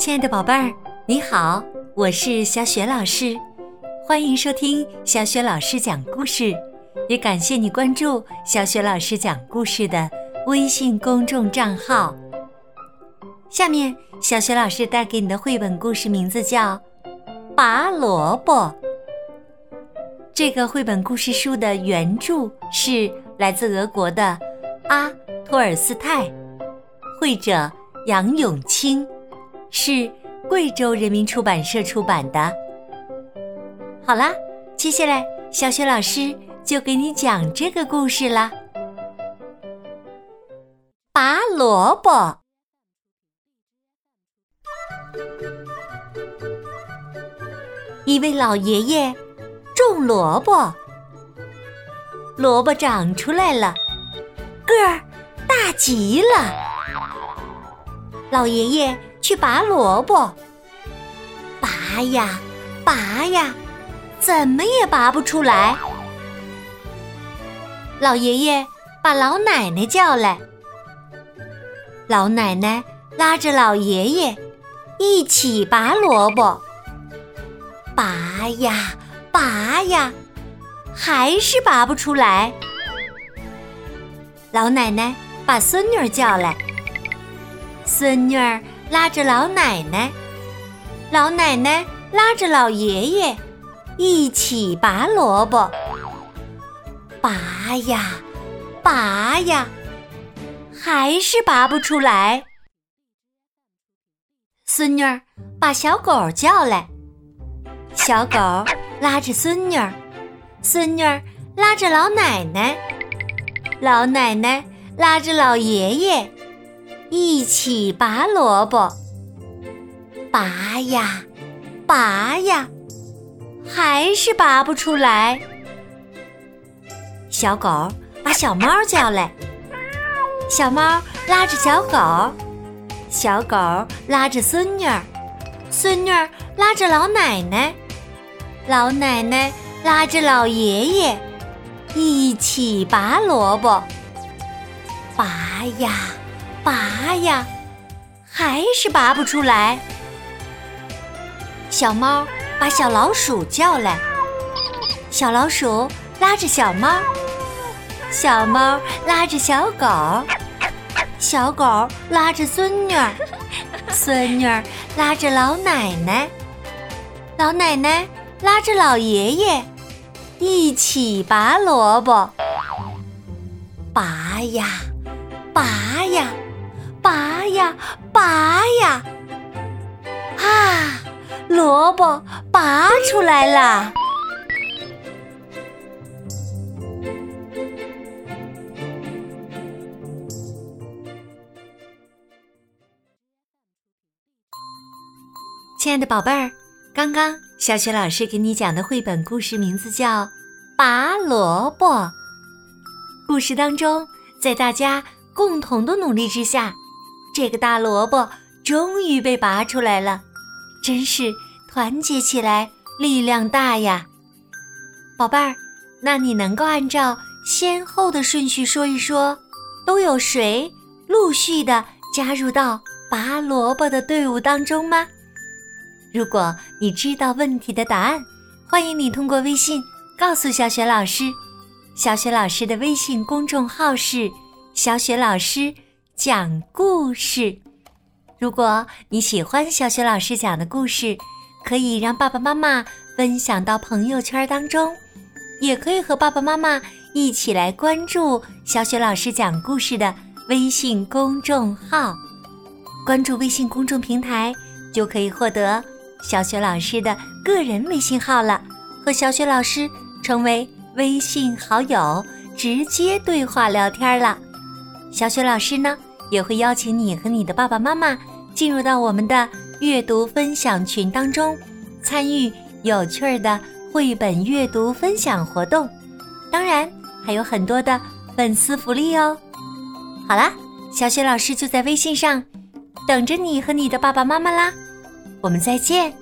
亲爱的宝贝儿，你好，我是小雪老师，欢迎收听小雪老师讲故事，也感谢你关注小雪老师讲故事的微信公众账号。下面，小雪老师带给你的绘本故事名字叫《拔萝卜》。这个绘本故事书的原著是来自俄国的阿托尔斯泰，绘者杨永清。是贵州人民出版社出版的。好啦，接下来小雪老师就给你讲这个故事啦。拔萝卜。一位老爷爷种萝卜，萝卜长出来了，个儿大极了。老爷爷。去拔萝卜，拔呀，拔呀，怎么也拔不出来。老爷爷把老奶奶叫来，老奶奶拉着老爷爷一起拔萝卜，拔呀，拔呀，还是拔不出来。老奶奶把孙女儿叫来，孙女儿。拉着老奶奶，老奶奶拉着老爷爷，一起拔萝卜。拔呀，拔呀，还是拔不出来。孙女儿把小狗叫来，小狗拉着孙女儿，孙女儿拉着老奶奶，老奶奶拉着老爷爷。一起拔萝卜，拔呀，拔呀，还是拔不出来。小狗把小猫叫来，小猫拉着小狗，小狗拉着孙女儿，孙女儿拉着老奶奶，老奶奶拉着老爷爷，一起拔萝卜，拔呀。拔呀，还是拔不出来。小猫把小老鼠叫来，小老鼠拉着小猫，小猫拉着小狗，小狗拉着孙女儿，孙女儿拉着老奶奶，老奶奶拉着老爷爷，一起拔萝卜。拔呀，拔呀。拔呀，啊，萝卜拔出来了！亲爱的宝贝儿，刚刚小雪老师给你讲的绘本故事名字叫《拔萝卜》。故事当中，在大家共同的努力之下。这个大萝卜终于被拔出来了，真是团结起来力量大呀！宝贝儿，那你能够按照先后的顺序说一说，都有谁陆续的加入到拔萝卜的队伍当中吗？如果你知道问题的答案，欢迎你通过微信告诉小雪老师。小雪老师的微信公众号是“小雪老师”。讲故事，如果你喜欢小雪老师讲的故事，可以让爸爸妈妈分享到朋友圈当中，也可以和爸爸妈妈一起来关注小雪老师讲故事的微信公众号。关注微信公众平台，就可以获得小雪老师的个人微信号了，和小雪老师成为微信好友，直接对话聊天了。小雪老师呢？也会邀请你和你的爸爸妈妈进入到我们的阅读分享群当中，参与有趣的绘本阅读分享活动，当然还有很多的粉丝福利哦。好啦，小雪老师就在微信上等着你和你的爸爸妈妈啦，我们再见。